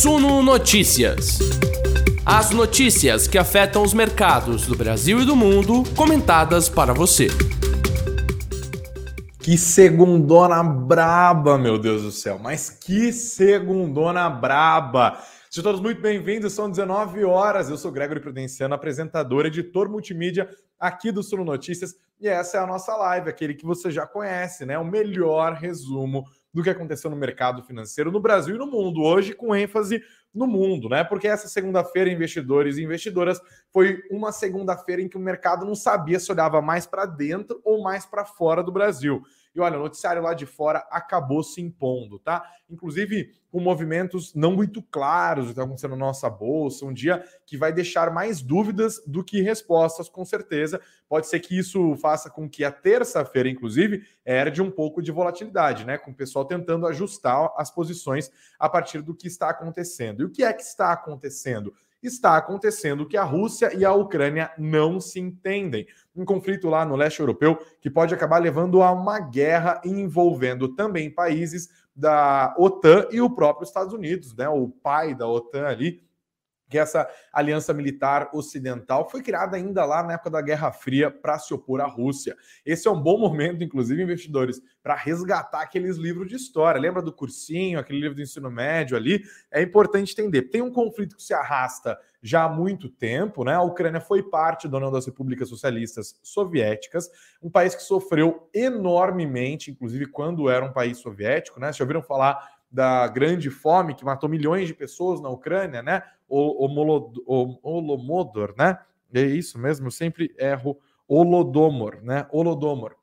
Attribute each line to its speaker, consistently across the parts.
Speaker 1: Suno Notícias. As notícias que afetam os mercados do Brasil e do mundo, comentadas para você.
Speaker 2: Que segundona braba, meu Deus do céu. Mas que segundona braba. Sejam todos muito bem-vindos, são 19 horas. Eu sou Gregory Prudenciano, apresentador, editor multimídia aqui do Suno Notícias. E essa é a nossa live, aquele que você já conhece, né? O melhor resumo do que aconteceu no mercado financeiro no Brasil e no mundo, hoje com ênfase no mundo, né? Porque essa segunda-feira, investidores e investidoras, foi uma segunda-feira em que o mercado não sabia se olhava mais para dentro ou mais para fora do Brasil. E olha, o noticiário lá de fora acabou se impondo, tá? Inclusive com movimentos não muito claros que está acontecendo na nossa bolsa, um dia que vai deixar mais dúvidas do que respostas, com certeza. Pode ser que isso faça com que a terça-feira, inclusive, herde um pouco de volatilidade, né? Com o pessoal tentando ajustar as posições a partir do que está acontecendo. E o que é que está acontecendo? Está acontecendo que a Rússia e a Ucrânia não se entendem. Um conflito lá no leste europeu que pode acabar levando a uma guerra envolvendo também países da OTAN e o próprio Estados Unidos, né? O pai da OTAN ali, que essa aliança militar ocidental foi criada ainda lá na época da Guerra Fria para se opor à Rússia. Esse é um bom momento, inclusive, investidores, para resgatar aqueles livros de história. Lembra do cursinho, aquele livro do ensino médio ali? É importante entender. Tem um conflito que se arrasta já há muito tempo, né? A Ucrânia foi parte da União das Repúblicas Socialistas Soviéticas, um país que sofreu enormemente, inclusive quando era um país soviético, né? Vocês já ouviram falar da grande fome que matou milhões de pessoas na Ucrânia, né? O, o, Holomodor, né? É isso mesmo, sempre erro. Holodomor, né? Holodomor.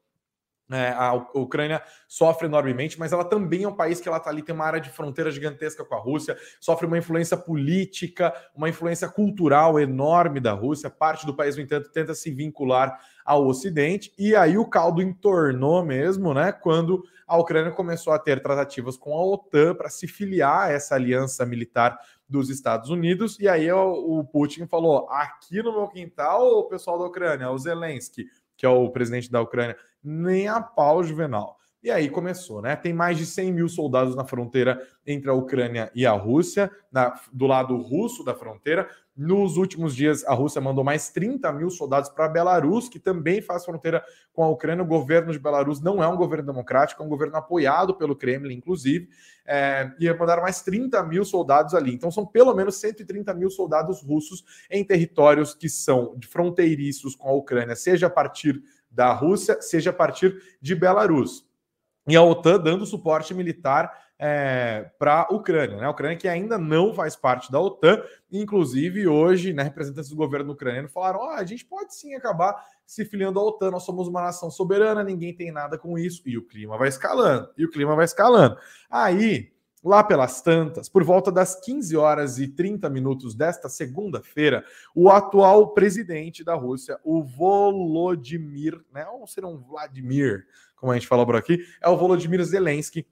Speaker 2: É, a Ucrânia sofre enormemente, mas ela também é um país que ela está ali, tem uma área de fronteira gigantesca com a Rússia, sofre uma influência política, uma influência cultural enorme da Rússia. Parte do país, no entanto, tenta se vincular ao Ocidente, e aí o caldo entornou mesmo, né? Quando a Ucrânia começou a ter tratativas com a OTAN para se filiar a essa aliança militar dos Estados Unidos, e aí o Putin falou: aqui no meu quintal, o pessoal da Ucrânia, o Zelensky que é o presidente da Ucrânia, nem a pau Juvenal. E aí começou, né? Tem mais de 100 mil soldados na fronteira entre a Ucrânia e a Rússia, na, do lado russo da fronteira. Nos últimos dias, a Rússia mandou mais 30 mil soldados para Belarus, que também faz fronteira com a Ucrânia. O governo de Belarus não é um governo democrático, é um governo apoiado pelo Kremlin, inclusive. É, e mandaram mais 30 mil soldados ali. Então, são pelo menos 130 mil soldados russos em territórios que são fronteiriços com a Ucrânia, seja a partir da Rússia, seja a partir de Belarus e a OTAN dando suporte militar é, para a Ucrânia. Né? A Ucrânia que ainda não faz parte da OTAN, inclusive hoje, né, representantes do governo ucraniano falaram: oh, a gente pode sim acabar se filiando à OTAN, nós somos uma nação soberana, ninguém tem nada com isso, e o clima vai escalando, e o clima vai escalando. Aí, lá pelas tantas, por volta das 15 horas e 30 minutos desta segunda-feira, o atual presidente da Rússia, o Volodymyr, né, ou será um Vladimir, como a gente falou por aqui, é o Volodymyr Zelensky,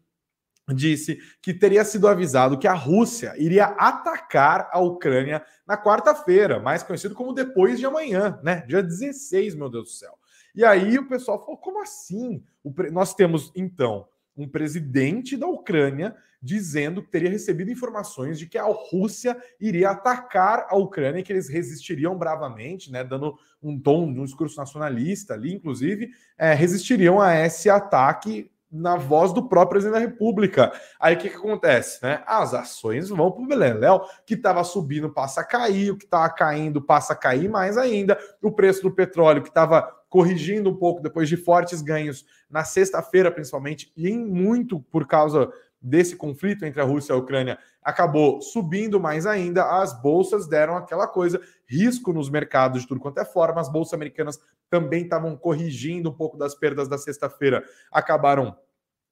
Speaker 2: disse que teria sido avisado que a Rússia iria atacar a Ucrânia na quarta-feira, mais conhecido como depois de amanhã, né? Dia 16, meu Deus do céu. E aí o pessoal falou: como assim? Nós temos, então, um presidente da Ucrânia dizendo que teria recebido informações de que a Rússia iria atacar a Ucrânia e que eles resistiriam bravamente, né, dando um tom de um discurso nacionalista ali, inclusive, é, resistiriam a esse ataque na voz do próprio presidente da República. Aí o que, que acontece? Né? As ações vão para o Beleléu, que estava subindo passa a cair, o que estava caindo passa a cair mais ainda, o preço do petróleo que estava corrigindo um pouco depois de fortes ganhos na sexta-feira, principalmente, e em muito por causa desse conflito entre a Rússia e a Ucrânia, acabou subindo mais ainda. As bolsas deram aquela coisa, risco nos mercados de tudo quanto é forma. As bolsas americanas também estavam corrigindo um pouco das perdas da sexta-feira, acabaram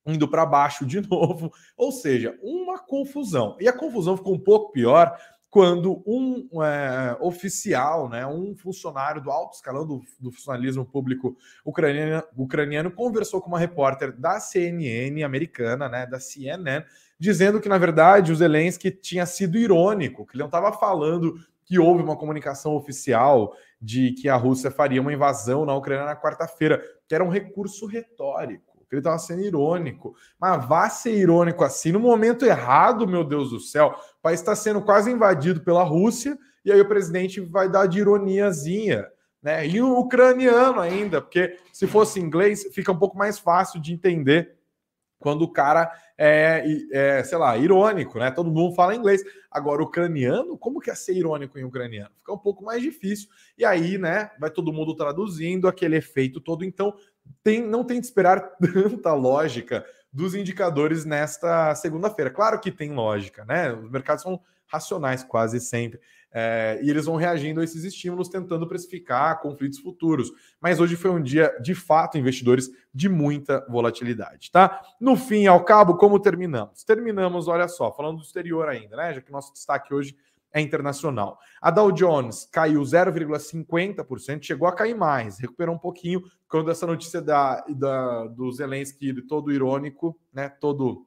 Speaker 2: indo para baixo de novo, ou seja, uma confusão. E a confusão ficou um pouco pior quando um é, oficial, né, um funcionário do alto escalão do, do funcionalismo público ucraniano, ucraniano, conversou com uma repórter da CNN americana, né, da CNN, dizendo que, na verdade, o Zelensky tinha sido irônico, que ele não estava falando que houve uma comunicação oficial de que a Rússia faria uma invasão na Ucrânia na quarta-feira, que era um recurso retórico. Ele estava sendo irônico. Mas vá ser irônico assim no momento errado, meu Deus do céu. O país está sendo quase invadido pela Rússia e aí o presidente vai dar de ironiazinha. Né? E o ucraniano ainda, porque se fosse inglês, fica um pouco mais fácil de entender quando o cara é, é, sei lá, irônico, né? Todo mundo fala inglês. Agora, ucraniano, como que é ser irônico em ucraniano? Fica um pouco mais difícil. E aí, né, vai todo mundo traduzindo aquele efeito todo. Então, tem, não tem de esperar tanta lógica dos indicadores nesta segunda-feira. Claro que tem lógica, né? Os mercados são racionais quase sempre. É, e eles vão reagindo a esses estímulos, tentando precificar conflitos futuros. Mas hoje foi um dia, de fato, investidores de muita volatilidade, tá? No fim, ao cabo, como terminamos? Terminamos, olha só, falando do exterior ainda, né? Já que nosso destaque hoje é internacional. A Dow Jones caiu 0,50%, chegou a cair mais, recuperou um pouquinho quando essa notícia da, da, do Zelensky todo irônico, né? Todo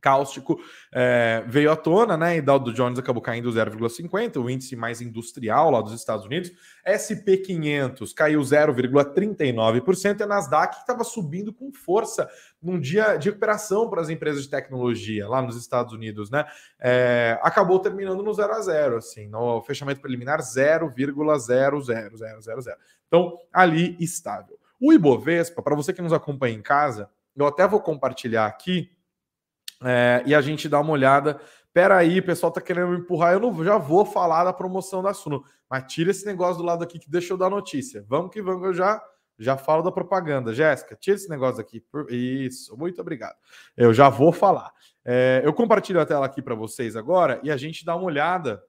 Speaker 2: cáustico é, veio à tona, né? E Dow Jones acabou caindo 0,50, o índice mais industrial lá dos Estados Unidos. SP500 caiu 0,39% e a Nasdaq estava subindo com força num dia de recuperação para as empresas de tecnologia lá nos Estados Unidos, né? É, acabou terminando no 0 a 0, assim, no fechamento preliminar 0,00000. Então, ali estável. O Ibovespa, para você que nos acompanha em casa, eu até vou compartilhar aqui é, e a gente dá uma olhada. Pera aí, o pessoal tá querendo me empurrar. Eu não já vou falar da promoção da Suno, mas tira esse negócio do lado aqui que deixa eu dar notícia. Vamos que vamos, eu já já falo da propaganda. Jéssica, tira esse negócio aqui. Isso, muito obrigado. Eu já vou falar. É, eu compartilho a tela aqui para vocês agora e a gente dá uma olhada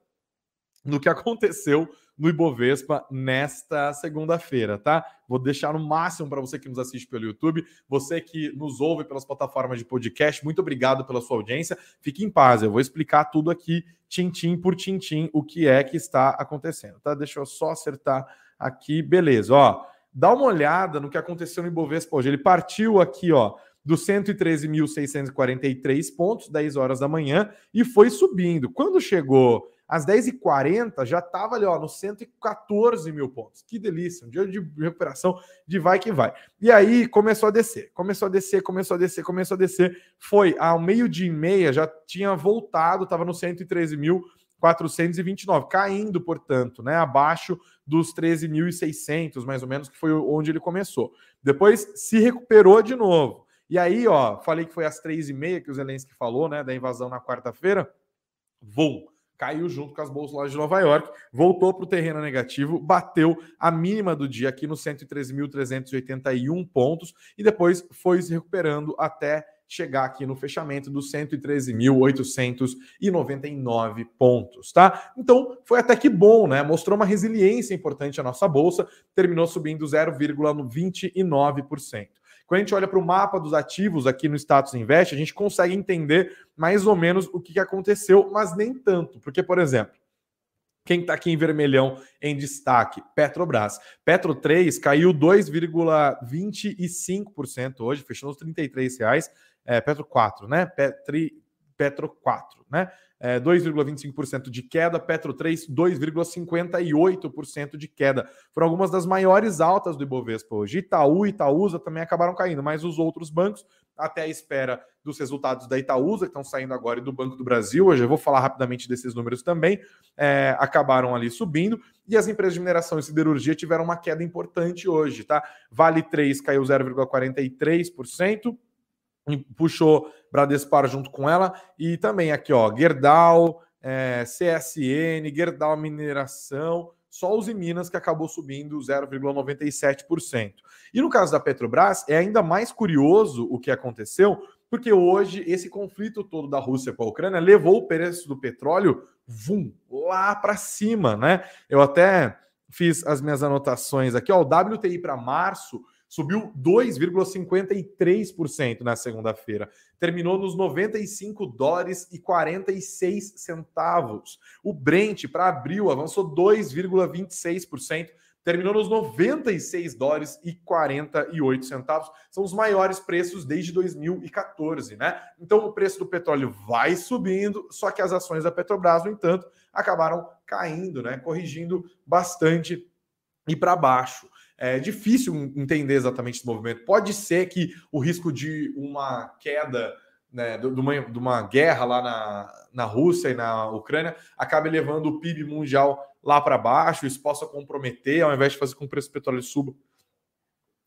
Speaker 2: no que aconteceu no Ibovespa nesta segunda-feira, tá? Vou deixar no máximo para você que nos assiste pelo YouTube, você que nos ouve pelas plataformas de podcast, muito obrigado pela sua audiência. Fique em paz, eu vou explicar tudo aqui, tintim por tintim, o que é que está acontecendo, tá? Deixa eu só acertar aqui, beleza, ó. Dá uma olhada no que aconteceu no Ibovespa hoje. Ele partiu aqui, ó, dos 113.643 pontos, 10 horas da manhã, e foi subindo. Quando chegou às 10h40 já estava ali ó, nos 114 mil pontos. Que delícia, um dia de recuperação de vai que vai. E aí começou a descer, começou a descer, começou a descer, começou a descer. Foi ao meio-dia e meia, já tinha voltado, estava no 113 mil. 429, caindo, portanto, né, abaixo dos 13.600, mais ou menos, que foi onde ele começou. Depois se recuperou de novo. E aí, ó, falei que foi às três e meia que o Zelensky falou, né, da invasão na quarta-feira. Vou caiu junto com as bolsas lá de Nova York, voltou para o terreno negativo, bateu a mínima do dia aqui nos 113.381 pontos e depois foi se recuperando até chegar aqui no fechamento dos 113.899 pontos, tá? Então, foi até que bom, né? Mostrou uma resiliência importante a nossa bolsa, terminou subindo 0,29%. Quando a gente olha para o mapa dos ativos aqui no Status Invest, a gente consegue entender mais ou menos o que aconteceu, mas nem tanto. Porque, por exemplo, quem está aqui em vermelhão em destaque? Petrobras. Petro 3 caiu 2,25% hoje, fechou nos R$ reais. É, Petro 4, né? Petri, Petro 4, né? é, 2,25% de queda, Petro 3, 2,58% de queda. Foram algumas das maiores altas do Ibovespa hoje. Itaú e Itaúsa também acabaram caindo, mas os outros bancos, até a espera dos resultados da Itaúsa, que estão saindo agora, e do Banco do Brasil, hoje eu vou falar rapidamente desses números também, é, acabaram ali subindo, e as empresas de mineração e siderurgia tiveram uma queda importante hoje, tá? Vale 3 caiu 0,43%, puxou Bradespar junto com ela. E também aqui, ó, Gerdau, é, CSN, Gerdau Mineração, só os Minas que acabou subindo 0,97%. E no caso da Petrobras, é ainda mais curioso o que aconteceu, porque hoje esse conflito todo da Rússia com a Ucrânia levou o preço do petróleo vum, lá para cima, né? Eu até fiz as minhas anotações aqui, ó, o WTI para março subiu 2,53% na segunda-feira. Terminou nos 95 dólares e 46 centavos. O Brent para abril avançou 2,26%, terminou nos 96 dólares e 48 centavos. São os maiores preços desde 2014, né? Então o preço do petróleo vai subindo, só que as ações da Petrobras, no entanto, acabaram caindo, né? Corrigindo bastante e para baixo. É difícil entender exatamente esse movimento. Pode ser que o risco de uma queda né, de, uma, de uma guerra lá na, na Rússia e na Ucrânia acabe levando o PIB mundial lá para baixo, isso possa comprometer, ao invés de fazer com que o preço do petróleo suba,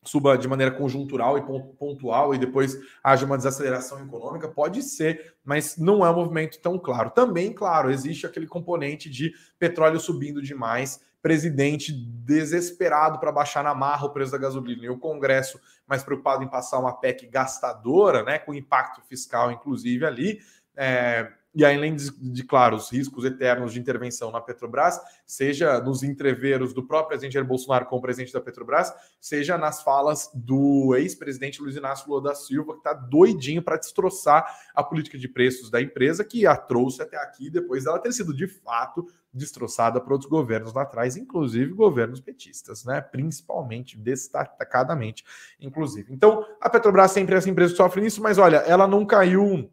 Speaker 2: suba de maneira conjuntural e pontual e depois haja uma desaceleração econômica, pode ser, mas não é um movimento tão claro. Também, claro, existe aquele componente de petróleo subindo demais, presidente desesperado para baixar na marra o preço da gasolina e o Congresso mais preocupado em passar uma PEC gastadora, né, com impacto fiscal inclusive ali. É, e além de, de, claro, os riscos eternos de intervenção na Petrobras, seja nos entreveros do próprio presidente Jair Bolsonaro com o presidente da Petrobras, seja nas falas do ex-presidente Luiz Inácio Lula da Silva, que está doidinho para destroçar a política de preços da empresa, que a trouxe até aqui, depois dela ter sido de fato destroçada por outros governos lá atrás, inclusive governos petistas, né? Principalmente, destacadamente, inclusive. Então, a Petrobras sempre é essa empresa que sofre nisso, mas olha, ela não caiu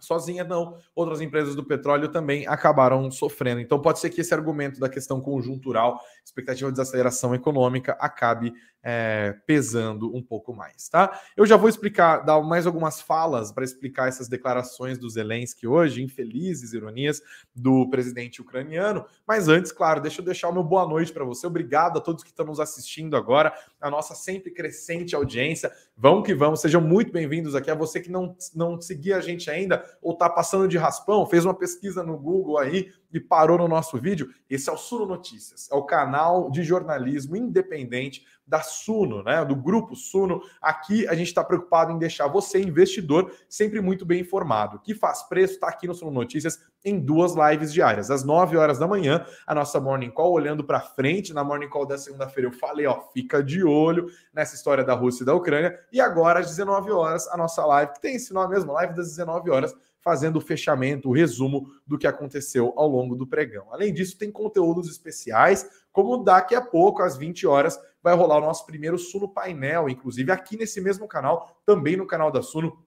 Speaker 2: sozinha não. Outras empresas do petróleo também acabaram sofrendo. Então pode ser que esse argumento da questão conjuntural, expectativa de desaceleração econômica, acabe é, pesando um pouco mais, tá? Eu já vou explicar, dar mais algumas falas para explicar essas declarações do Zelensky hoje, infelizes ironias do presidente ucraniano. Mas antes, claro, deixa eu deixar o meu boa noite para você. Obrigado a todos que estão nos assistindo agora, a nossa sempre crescente audiência. Vão que vão, sejam muito bem-vindos aqui. A você que não, não seguia a gente ainda ou está passando de raspão, fez uma pesquisa no Google aí e parou no nosso vídeo. Esse é o Suno Notícias, é o canal de jornalismo independente da Suno, né? Do grupo Suno. Aqui a gente está preocupado em deixar você, investidor, sempre muito bem informado. Que faz preço está aqui no Suno Notícias em duas lives diárias. Às 9 horas da manhã, a nossa Morning Call olhando para frente. Na Morning Call da segunda-feira eu falei, ó, fica de olho nessa história da Rússia e da Ucrânia. E agora, às 19 horas, a nossa live, que tem esse nome mesmo, live das 19 horas, fazendo o fechamento, o resumo do que aconteceu ao longo do pregão. Além disso, tem conteúdos especiais, como daqui a pouco, às 20 horas, vai rolar o nosso primeiro Suno Painel, inclusive aqui nesse mesmo canal, também no canal da Suno.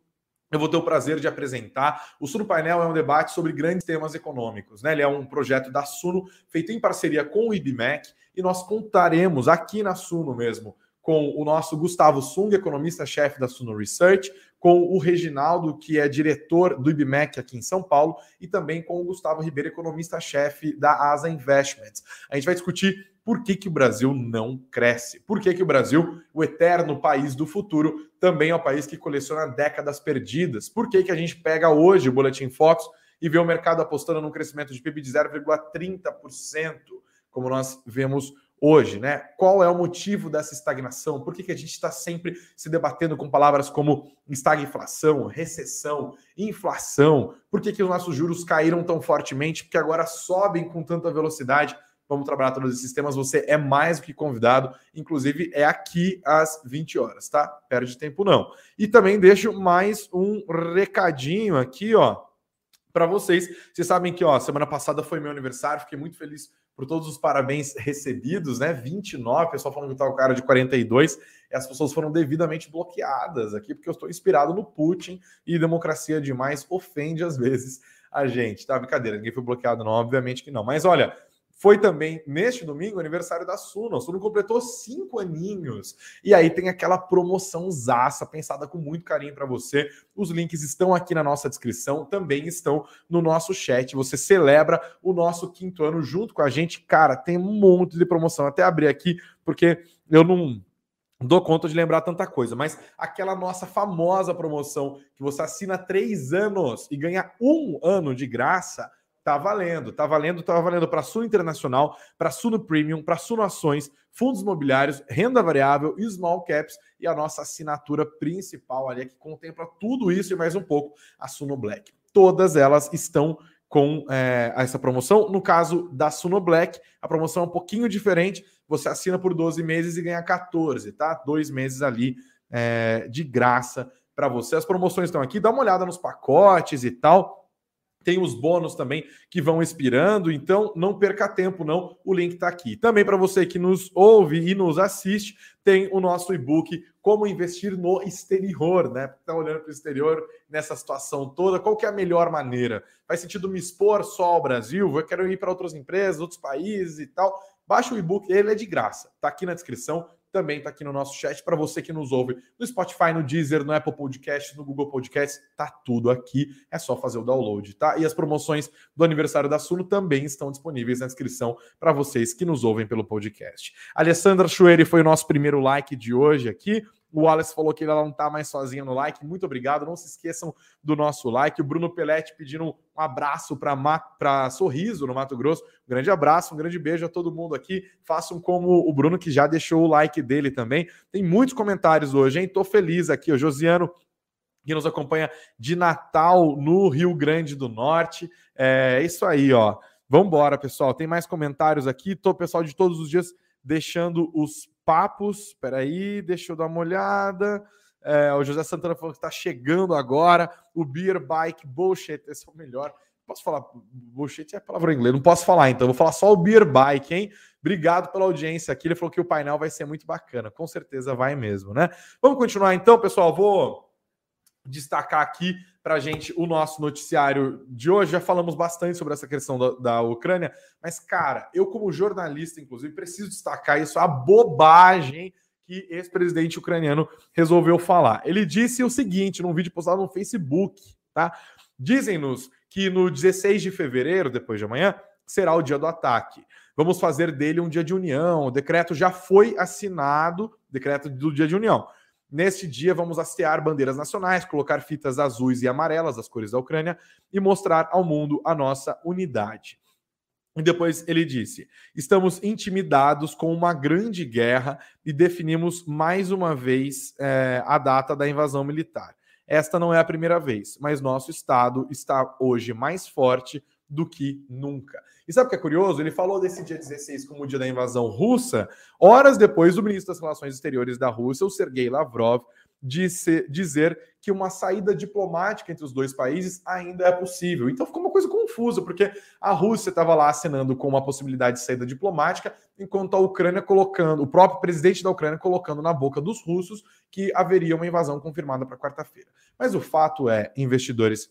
Speaker 2: Eu vou ter o prazer de apresentar. O Suno Painel é um debate sobre grandes temas econômicos. Né? Ele é um projeto da Suno, feito em parceria com o IBMEC, e nós contaremos aqui na Suno mesmo com o nosso Gustavo Sung, economista-chefe da Suno Research, com o Reginaldo, que é diretor do IBMEC aqui em São Paulo, e também com o Gustavo Ribeiro, economista-chefe da Asa Investments. A gente vai discutir por que, que o Brasil não cresce, por que, que o Brasil, o eterno país do futuro, também é o país que coleciona décadas perdidas, por que, que a gente pega hoje o Boletim Fox e vê o mercado apostando num crescimento de PIB de 0,30%, como nós vemos hoje, né? Qual é o motivo dessa estagnação? Por que, que a gente está sempre se debatendo com palavras como estagflação, recessão, inflação? Por que, que os nossos juros caíram tão fortemente? Porque agora sobem com tanta velocidade. Vamos trabalhar todos esses temas. Você é mais do que convidado. Inclusive, é aqui às 20 horas, tá? Perde tempo não. E também deixo mais um recadinho aqui, ó, para vocês. Vocês sabem que, ó, semana passada foi meu aniversário. Fiquei muito feliz por todos os parabéns recebidos, né? 29, o pessoal falando que tá o cara de 42, e as pessoas foram devidamente bloqueadas aqui, porque eu estou inspirado no Putin e democracia demais ofende às vezes a gente, tá? Brincadeira, ninguém foi bloqueado, não, obviamente que não. Mas olha, foi também neste domingo aniversário da Suno. A Suno completou cinco aninhos. E aí tem aquela promoção zaça pensada com muito carinho para você. Os links estão aqui na nossa descrição, também estão no nosso chat. Você celebra o nosso quinto ano junto com a gente. Cara, tem um monte de promoção. Até abrir aqui, porque eu não dou conta de lembrar tanta coisa, mas aquela nossa famosa promoção que você assina três anos e ganha um ano de graça Tá valendo, tá valendo, tá valendo para Suno Internacional, para Suno Premium, para Suno Ações, fundos imobiliários, renda variável, small caps e a nossa assinatura principal ali que contempla tudo isso e mais um pouco, a Suno Black. Todas elas estão com é, essa promoção. No caso da Suno Black, a promoção é um pouquinho diferente. Você assina por 12 meses e ganha 14, tá? Dois meses ali é, de graça para você. As promoções estão aqui, dá uma olhada nos pacotes e tal tem os bônus também que vão expirando, então não perca tempo, não. O link está aqui. Também para você que nos ouve e nos assiste, tem o nosso e-book Como Investir no Exterior, né? Está olhando para o exterior nessa situação toda, qual que é a melhor maneira? Faz sentido me expor só ao Brasil? Eu quero ir para outras empresas, outros países e tal. Baixa o e-book, ele é de graça, está aqui na descrição também está aqui no nosso chat. Para você que nos ouve no Spotify, no Deezer, no Apple Podcast, no Google Podcast, tá tudo aqui. É só fazer o download, tá? E as promoções do aniversário da Suno também estão disponíveis na descrição para vocês que nos ouvem pelo podcast. Alessandra Chueri foi o nosso primeiro like de hoje aqui. O Wallace falou que ela não está mais sozinha no like. Muito obrigado. Não se esqueçam do nosso like. O Bruno Pelletti pedindo um abraço para Sorriso, no Mato Grosso. Um grande abraço, um grande beijo a todo mundo aqui. Façam como o Bruno, que já deixou o like dele também. Tem muitos comentários hoje, hein? Tô feliz aqui. O Josiano que nos acompanha de Natal no Rio Grande do Norte. É isso aí, ó. Vamos embora, pessoal. Tem mais comentários aqui. Tô, pessoal, de todos os dias deixando os papos. Peraí, deixa eu dar uma olhada. É, o José Santana falou que está chegando agora. O Beer Bike Bullshit, esse é o melhor. Posso falar? Bullshit é palavra em inglês, não posso falar, então vou falar só o Beer Bike, hein? Obrigado pela audiência aqui. Ele falou que o painel vai ser muito bacana. Com certeza vai mesmo, né? Vamos continuar então, pessoal. Vou destacar aqui para a gente o nosso noticiário de hoje. Já falamos bastante sobre essa questão da, da, Ucrânia, mas, cara, eu, como jornalista, inclusive, preciso destacar isso, a bobagem que esse presidente ucraniano resolveu falar. Ele disse o seguinte num vídeo postado no Facebook, tá? Dizem-nos que no 16 de fevereiro, depois de amanhã, será o dia do ataque. Vamos fazer dele um dia de união. O decreto já foi assinado, decreto do dia de união. Neste dia, vamos hastear bandeiras nacionais, colocar fitas azuis e amarelas, as cores da Ucrânia, e mostrar ao mundo a nossa unidade. E depois ele disse: estamos intimidados com uma grande guerra e definimos mais uma vez é, a data da invasão militar. Esta não é a primeira vez, mas nosso Estado está hoje mais forte do que nunca. E sabe o que é curioso? Ele falou desse dia 16 como o dia da invasão russa, horas depois do ministro das Relações Exteriores da Rússia, o Sergei Lavrov, disse, dizer que uma saída diplomática entre os dois países ainda é possível. Então ficou uma coisa confusa, porque a Rússia estava lá assinando com uma possibilidade de saída diplomática, enquanto a Ucrânia colocando, o próprio presidente da Ucrânia colocando na boca dos russos que haveria uma invasão confirmada para quarta-feira. Mas o fato é, investidores,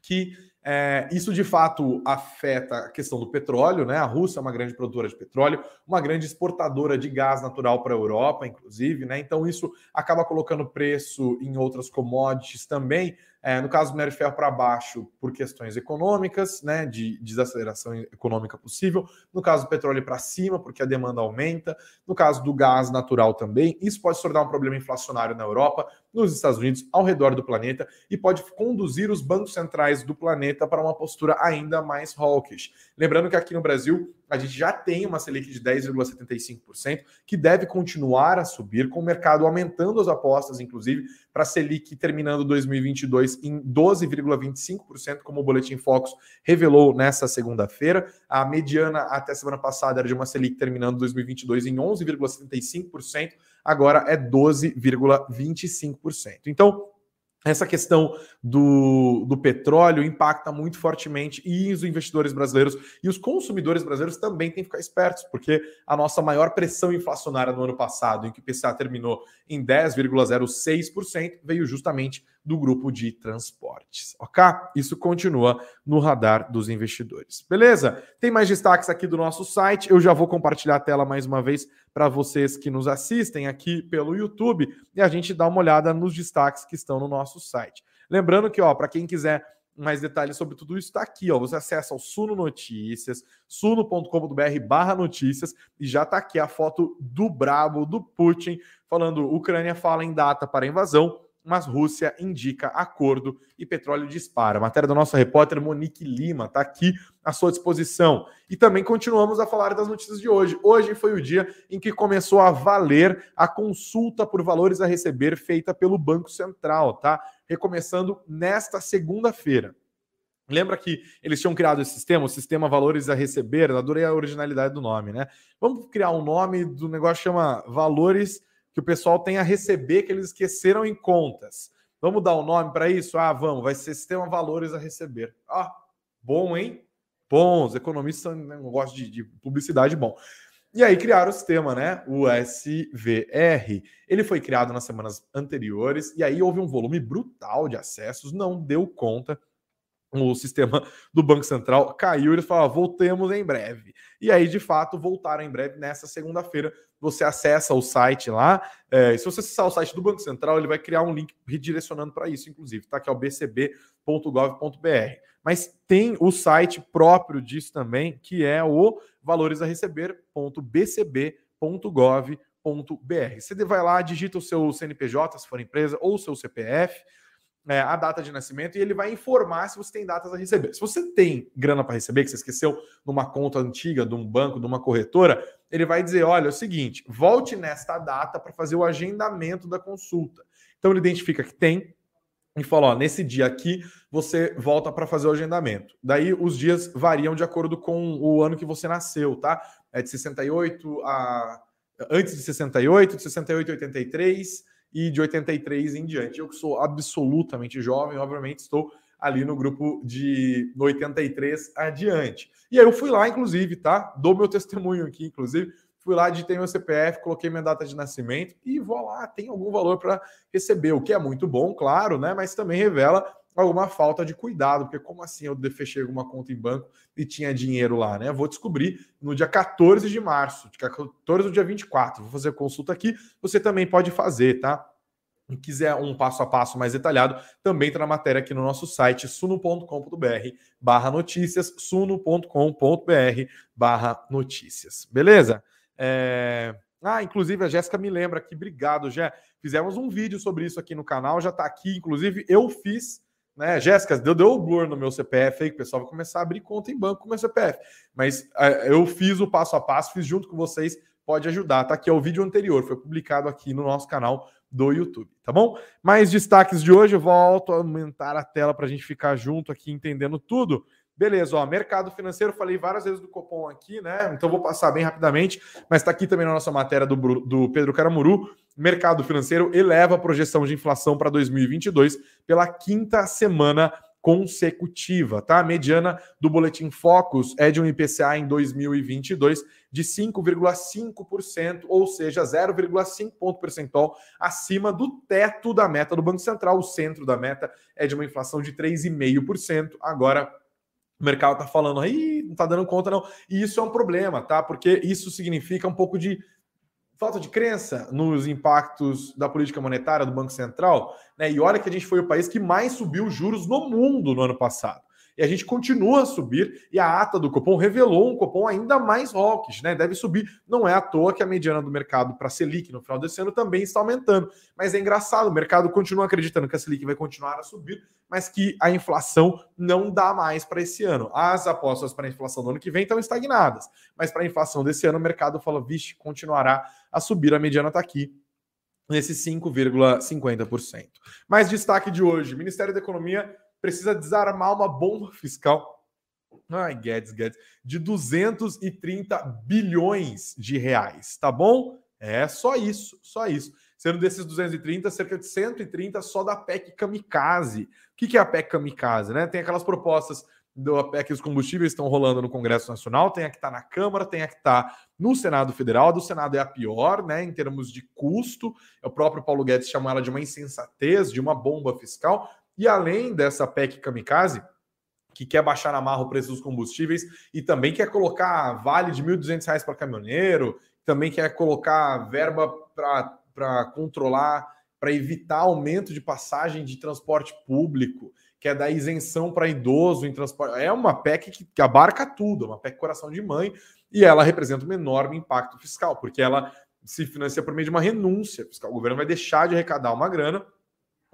Speaker 2: que é, isso de fato afeta a questão do petróleo, né? A Rússia é uma grande produtora de petróleo, uma grande exportadora de gás natural para a Europa, inclusive, né? Então isso acaba colocando preço em outras commodities também. É, no caso do minério de ferro para baixo, por questões econômicas, né, de desaceleração econômica possível. No caso do petróleo para cima, porque a demanda aumenta. No caso do gás natural também. Isso pode se tornar um problema inflacionário na Europa, nos Estados Unidos, ao redor do planeta e pode conduzir os bancos centrais do planeta para uma postura ainda mais hawkish. Lembrando que aqui no Brasil a gente já tem uma Selic de 10,75%, que deve continuar a subir, com o mercado aumentando as apostas, inclusive, para a Selic terminando 2022 em 12,25%, como o Boletim Focus revelou nessa segunda-feira. A mediana até semana passada era de uma Selic terminando 2022 em 11,75%, agora é 12,25%. Então, essa questão do, do petróleo impacta muito fortemente e os investidores brasileiros e os consumidores brasileiros também têm que ficar espertos, porque a nossa maior pressão inflacionária no ano passado, em que o PCA terminou em 10,06%, veio justamente do grupo de transportes, ok? Isso continua no radar dos investidores. Beleza? Tem mais destaques aqui do nosso site. Eu já vou compartilhar a tela mais uma vez para vocês que nos assistem aqui pelo YouTube e a gente dá uma olhada nos destaques que estão no nosso site. Lembrando que, ó, para quem quiser mais detalhes sobre tudo isso, está aqui, ó. Você acessa o Suno Notícias, suno.com.br barra notícias, e já está aqui a foto do brabo, do Putin, falando Ucrânia fala em data para invasão, mas Rússia indica acordo e petróleo dispara. matéria da nossa repórter Monique Lima está aqui à sua disposição. E também continuamos a falar das notícias de hoje. Hoje foi o dia em que começou a valer a consulta por valores a receber feita pelo Banco Central, tá? Recomeçando nesta segunda-feira. Lembra que eles tinham criado esse sistema, o sistema valores a receber? Adorei a originalidade do nome, né? Vamos criar um nome do negócio chama valores que o pessoal tem a receber que eles esqueceram em contas. Vamos dar um nome para isso? Ah, vamos, vai ser sistema valores a receber. Ah, bom, hein? Bom, os economistas não gostam de, de publicidade bom. E aí criaram o sistema, né? O SVR. Ele foi criado nas semanas anteriores e aí houve um volume brutal de acessos, não deu conta o sistema do Banco Central caiu, eles falaram, voltemos em breve. E aí, de fato, voltaram em breve nessa segunda-feira. Você acessa o site lá. É, se você acessar o site do Banco Central, ele vai criar um link redirecionando para isso, inclusive, tá? Que é o bcb.gov.br. Mas tem o site próprio disso também, que é o valores a receber.bcb.gov.br. Você vai lá, digita o seu CNPJ, se for empresa, ou o seu CPF é, a data de nascimento e ele vai informar se você tem datas a receber. Se você tem grana para receber, que você esqueceu numa conta antiga de um banco, de uma corretora, ele vai dizer: olha, é o seguinte, volte nesta data para fazer o agendamento da consulta. Então ele identifica que tem e fala: ó, nesse dia aqui você volta para fazer o agendamento. Daí os dias variam de acordo com o ano que você nasceu, tá? É de 68 a. Antes de 68, de 68 a 83 e de 83 em diante. Eu que sou absolutamente jovem, obviamente estou ali no grupo de 83 adiante. E aí eu fui lá, inclusive, tá? Dou meu testemunho aqui, inclusive. Fui lá, digitei meu CPF, coloquei minha data de nascimento e vou lá, tem algum valor para receber, o que é muito bom, claro, né? Mas também revela alguma falta de cuidado, porque como assim eu fechei alguma conta em banco e tinha dinheiro lá, né? Vou descobrir no dia 14 de março, de 14 do dia 24. Vou fazer consulta aqui, você também pode fazer, tá? Se quiser um passo a passo mais detalhado, também está na matéria aqui no nosso site suno.com.br barra notícias, suno.com.br barra notícias. Beleza? É... Ah, inclusive a Jéssica me lembra aqui, obrigado, Jé. Fizemos um vídeo sobre isso aqui no canal, já está aqui, inclusive eu fiz né? Jéssica, deu, deu o blur no meu CPF aí, que o pessoal vai começar a abrir conta em banco com o meu CPF. Mas uh, eu fiz o passo a passo, fiz junto com vocês, pode ajudar. Tá aqui é o vídeo anterior, foi publicado aqui no nosso canal do YouTube, tá bom? Mais destaques de hoje, eu volto a aumentar a tela para a gente ficar junto aqui entendendo tudo. Beleza, ó, mercado financeiro, falei várias vezes do Copom aqui, né? Então vou passar bem rapidamente, mas está aqui também na nossa matéria do, do Pedro Caramuru. Mercado financeiro eleva a projeção de inflação para 2022 pela quinta semana consecutiva, tá? A mediana do boletim Focus é de um IPCA em 2022 de 5,5%, ou seja, 0,5 ponto percentual acima do teto da meta do Banco Central. O centro da meta é de uma inflação de 3,5%. Agora o mercado está falando aí, não está dando conta, não. E isso é um problema, tá? Porque isso significa um pouco de falta de crença nos impactos da política monetária do Banco Central, né? E olha que a gente foi o país que mais subiu juros no mundo no ano passado. E a gente continua a subir, e a ata do Copom revelou um Copom ainda mais hawkish, né? Deve subir. Não é à toa que a mediana do mercado para Selic no final desse ano também está aumentando. Mas é engraçado, o mercado continua acreditando que a Selic vai continuar a subir, mas que a inflação não dá mais para esse ano. As apostas para a inflação do ano que vem estão estagnadas, mas para a inflação desse ano o mercado fala, vixe, continuará a subir, a mediana está aqui nesse 5,50%. Mais destaque de hoje: Ministério da Economia precisa desarmar uma bomba fiscal. Ai, Guedes, Guedes, de 230 bilhões de reais, tá bom? É só isso, só isso. Sendo desses 230, cerca de 130 só da PEC Kamikaze. O que é a PEC Kamikaze? Né? Tem aquelas propostas da PEC dos combustíveis estão rolando no Congresso Nacional, tem a que está na Câmara, tem a que está no Senado Federal. A do Senado é a pior, né, em termos de custo. O próprio Paulo Guedes chamou ela de uma insensatez, de uma bomba fiscal. E além dessa PEC kamikaze, que quer baixar na marra o preço dos combustíveis e também quer colocar vale de R$ 1.200 para caminhoneiro, também quer colocar verba para controlar, para evitar aumento de passagem de transporte público, quer dar isenção para idoso em transporte. É uma PEC que, abarca tudo, uma PEC coração de mãe, e ela representa um enorme impacto fiscal, porque ela se financia por meio de uma renúncia fiscal. O governo vai deixar de arrecadar uma grana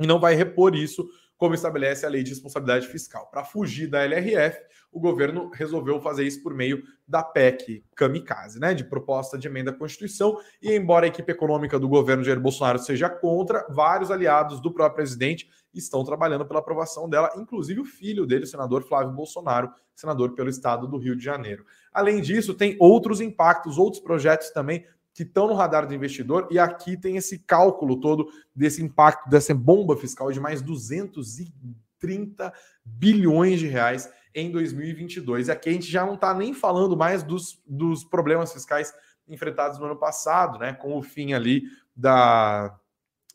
Speaker 2: e não vai repor isso como estabelece a lei de responsabilidade fiscal. Para fugir da LRF, o governo resolveu fazer isso por meio da PEC Kamikaze, né, de proposta de emenda à Constituição. E embora a equipe econômica do governo Jair Bolsonaro seja contra, vários aliados do próprio presidente estão trabalhando pela aprovação dela, inclusive o filho dele, o senador Flávio Bolsonaro, senador pelo estado do Rio de Janeiro. Além disso, tem outros impactos, outros projetos também que estão no radar do investidor, e aqui tem esse cálculo todo desse impacto, dessa bomba fiscal de mais 230 bilhões de reais em 2022. E aqui a gente já não está nem falando mais dos, dos problemas fiscais enfrentados no ano passado, né, com o fim ali da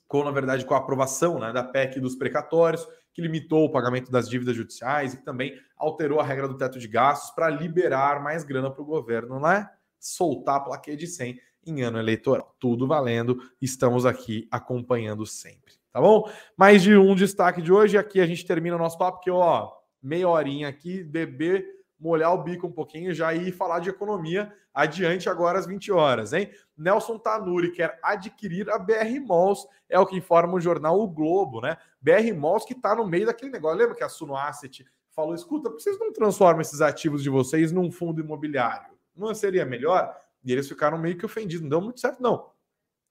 Speaker 2: com, na verdade, com a aprovação né, da PEC dos precatórios, que limitou o pagamento das dívidas judiciais e que também alterou a regra do teto de gastos para liberar mais grana para o governo, né? Soltar a plaquinha de 100 em ano eleitoral. Tudo valendo, estamos aqui acompanhando sempre, tá bom? Mais de um destaque de hoje, aqui a gente termina o nosso papo, que ó, meia horinha aqui, beber, molhar o bico um pouquinho já ir falar de economia adiante agora às 20 horas, hein? Nelson Tanuri quer adquirir a BR Malls, é o que informa o jornal O Globo, né? BR Malls que está no meio daquele negócio. Lembra que a Suno Asset falou: escuta, por que vocês não transformam esses ativos de vocês num fundo imobiliário? Não seria melhor? E eles ficaram meio que ofendidos, não deu muito certo, não.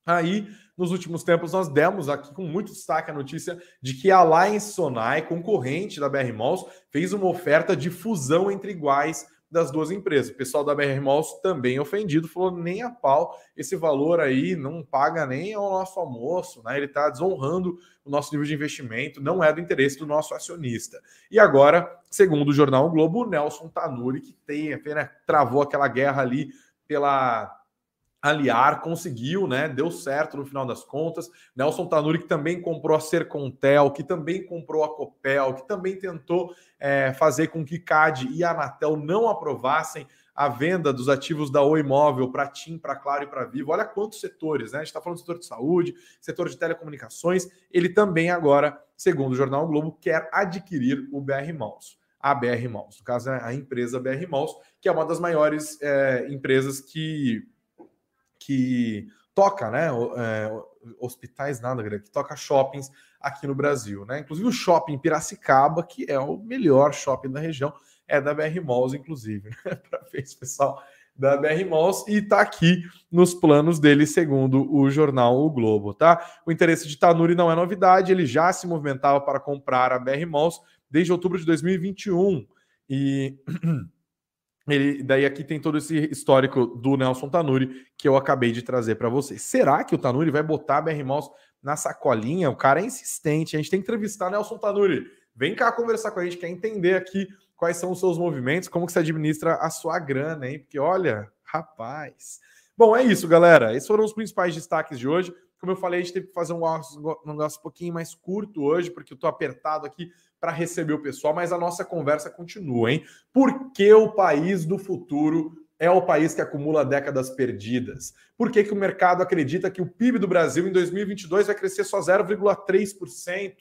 Speaker 2: Aí, nos últimos tempos, nós demos aqui com muito destaque a notícia de que a Alliance Sonai, concorrente da BR Malls, fez uma oferta de fusão entre iguais das duas empresas. O pessoal da BR Malls também ofendido, falou nem a pau, esse valor aí não paga nem ao nosso almoço, né? Ele está desonrando o nosso nível de investimento, não é do interesse do nosso acionista. E agora, segundo o jornal o Globo, o Nelson Tanuri, que tem, apenas travou aquela guerra ali pela aliar, conseguiu, né? Deu certo no final das contas. Nelson Tanuri, que também comprou a Sercontel, que também comprou a Copel, que também tentou é, fazer com que CAD e a Anatel não aprovassem a venda dos ativos da Oi Imóvel para TIM, para Claro e para Vivo. Olha quantos setores, né? A gente está falando do setor de saúde, setor de telecomunicações. Ele também agora, segundo o Jornal Globo, quer adquirir o BR Malls. A BR Malls, no caso, é a empresa BR Malls, que é uma das maiores é, empresas que que toca, né? É, hospitais nada, que toca shoppings aqui no Brasil, né? Inclusive o shopping Piracicaba, que é o melhor shopping da região, é da BR Malls, inclusive, né? Para ver esse pessoal da BR Malls e está aqui nos planos dele, segundo o jornal O Globo, tá? O interesse de Tanuri não é novidade, ele já se movimentava para comprar a BR Malls desde outubro de 2021 e Ele, daí aqui tem todo esse histórico do Nelson Tanuri que eu acabei de trazer para vocês. Será que o Tanuri vai botar a BR Malls na sacolinha? O cara é insistente. A gente tem que entrevistar Nelson Tanuri. Vem cá conversar com a gente, quer entender aqui quais são os seus movimentos, como que você administra a sua grana, hein? Porque olha, rapaz. Bom, é isso, galera. Esses foram os principais destaques de hoje. Como eu falei, a gente teve que fazer um negócio um pouquinho mais curto hoje, porque eu tô apertado aqui para receber o pessoal, mas a nossa conversa continua, hein? Por que o país do futuro é o país que acumula décadas perdidas? Por que, que o mercado acredita que o PIB do Brasil em 2022 vai crescer só 0,3%?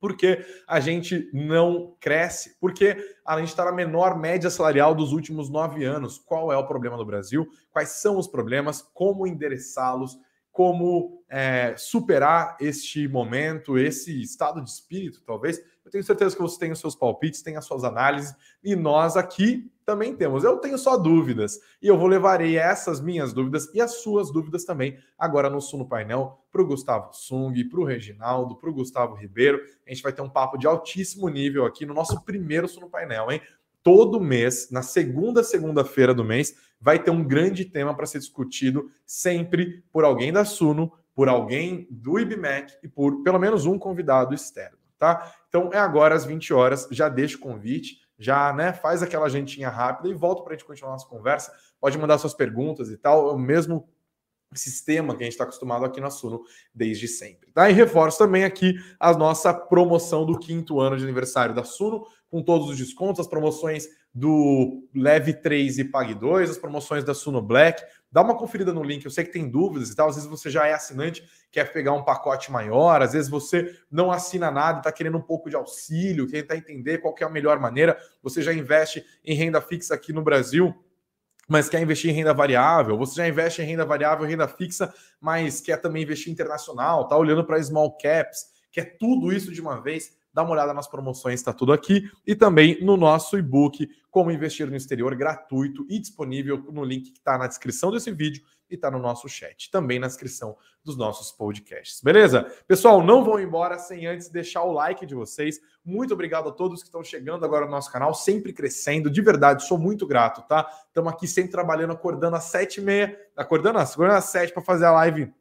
Speaker 2: Porque a gente não cresce? Porque a gente está na menor média salarial dos últimos nove anos. Qual é o problema do Brasil? Quais são os problemas? Como endereçá-los? Como é, superar este momento, esse estado de espírito, talvez? Eu tenho certeza que você tem os seus palpites, tem as suas análises, e nós aqui também temos. Eu tenho só dúvidas, e eu vou levarei essas minhas dúvidas e as suas dúvidas também agora no Suno Painel para o Gustavo Sung, para o Reginaldo, para o Gustavo Ribeiro. A gente vai ter um papo de altíssimo nível aqui no nosso primeiro Suno Painel, hein? Todo mês, na segunda segunda-feira do mês, vai ter um grande tema para ser discutido sempre por alguém da Suno, por alguém do IBMEC e por pelo menos um convidado externo tá? Então é agora às 20 horas, já deixa o convite, já né, faz aquela gentinha rápida e volta para a gente continuar nossa conversa. Pode mandar suas perguntas e tal, é o mesmo sistema que a gente está acostumado aqui na Suno desde sempre. Tá? E reforço também aqui a nossa promoção do quinto ano de aniversário da Suno, com todos os descontos, as promoções do Leve 3 e Pague 2, as promoções da Suno Black. Dá uma conferida no link. Eu sei que tem dúvidas e tal. Às vezes você já é assinante, quer pegar um pacote maior. Às vezes você não assina nada, está querendo um pouco de auxílio, quer tentar entender qual é a melhor maneira. Você já investe em renda fixa aqui no Brasil, mas quer investir em renda variável. Você já investe em renda variável, renda fixa, mas quer também investir internacional, tá olhando para small caps, quer tudo isso de uma vez dá uma olhada nas promoções, está tudo aqui, e também no nosso e-book Como Investir no Exterior, gratuito e disponível no link que está na descrição desse vídeo e está no nosso chat, também na descrição dos nossos podcasts. Beleza? Pessoal, não vão embora sem antes deixar o like de vocês. Muito obrigado a todos que estão chegando agora no nosso canal, sempre crescendo, de verdade, sou muito grato, tá? Estamos aqui sempre trabalhando, acordando às sete e meia, acordando às, acordando às sete para fazer a live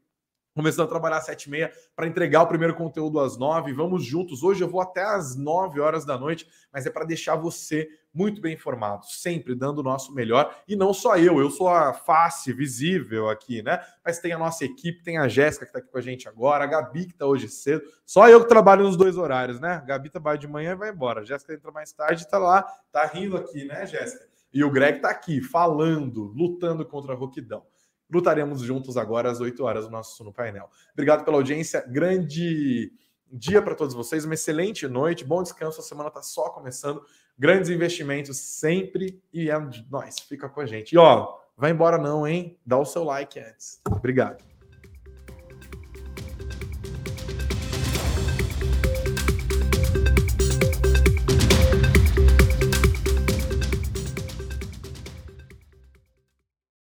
Speaker 2: Começando a trabalhar às 7h30 para entregar o primeiro conteúdo às 9 Vamos juntos. Hoje eu vou até às 9 horas da noite, mas é para deixar você muito bem informado, sempre dando o nosso melhor. E não só eu, eu sou a face visível aqui, né? Mas tem a nossa equipe, tem a Jéssica que está aqui com a gente agora, a Gabi que está hoje cedo. Só eu que trabalho nos dois horários, né? A Gabi trabalha de manhã e vai embora. A Jéssica entra mais tarde e está lá, tá rindo aqui, né, Jéssica? E o Greg está aqui, falando, lutando contra a roquidão. Lutaremos juntos agora às 8 horas no nosso no painel. Obrigado pela audiência. Grande dia para todos vocês, uma excelente noite, bom descanso. A semana está só começando. Grandes investimentos sempre e é nós. Fica com a gente. E ó, vai embora não, hein? Dá o seu like antes. Obrigado.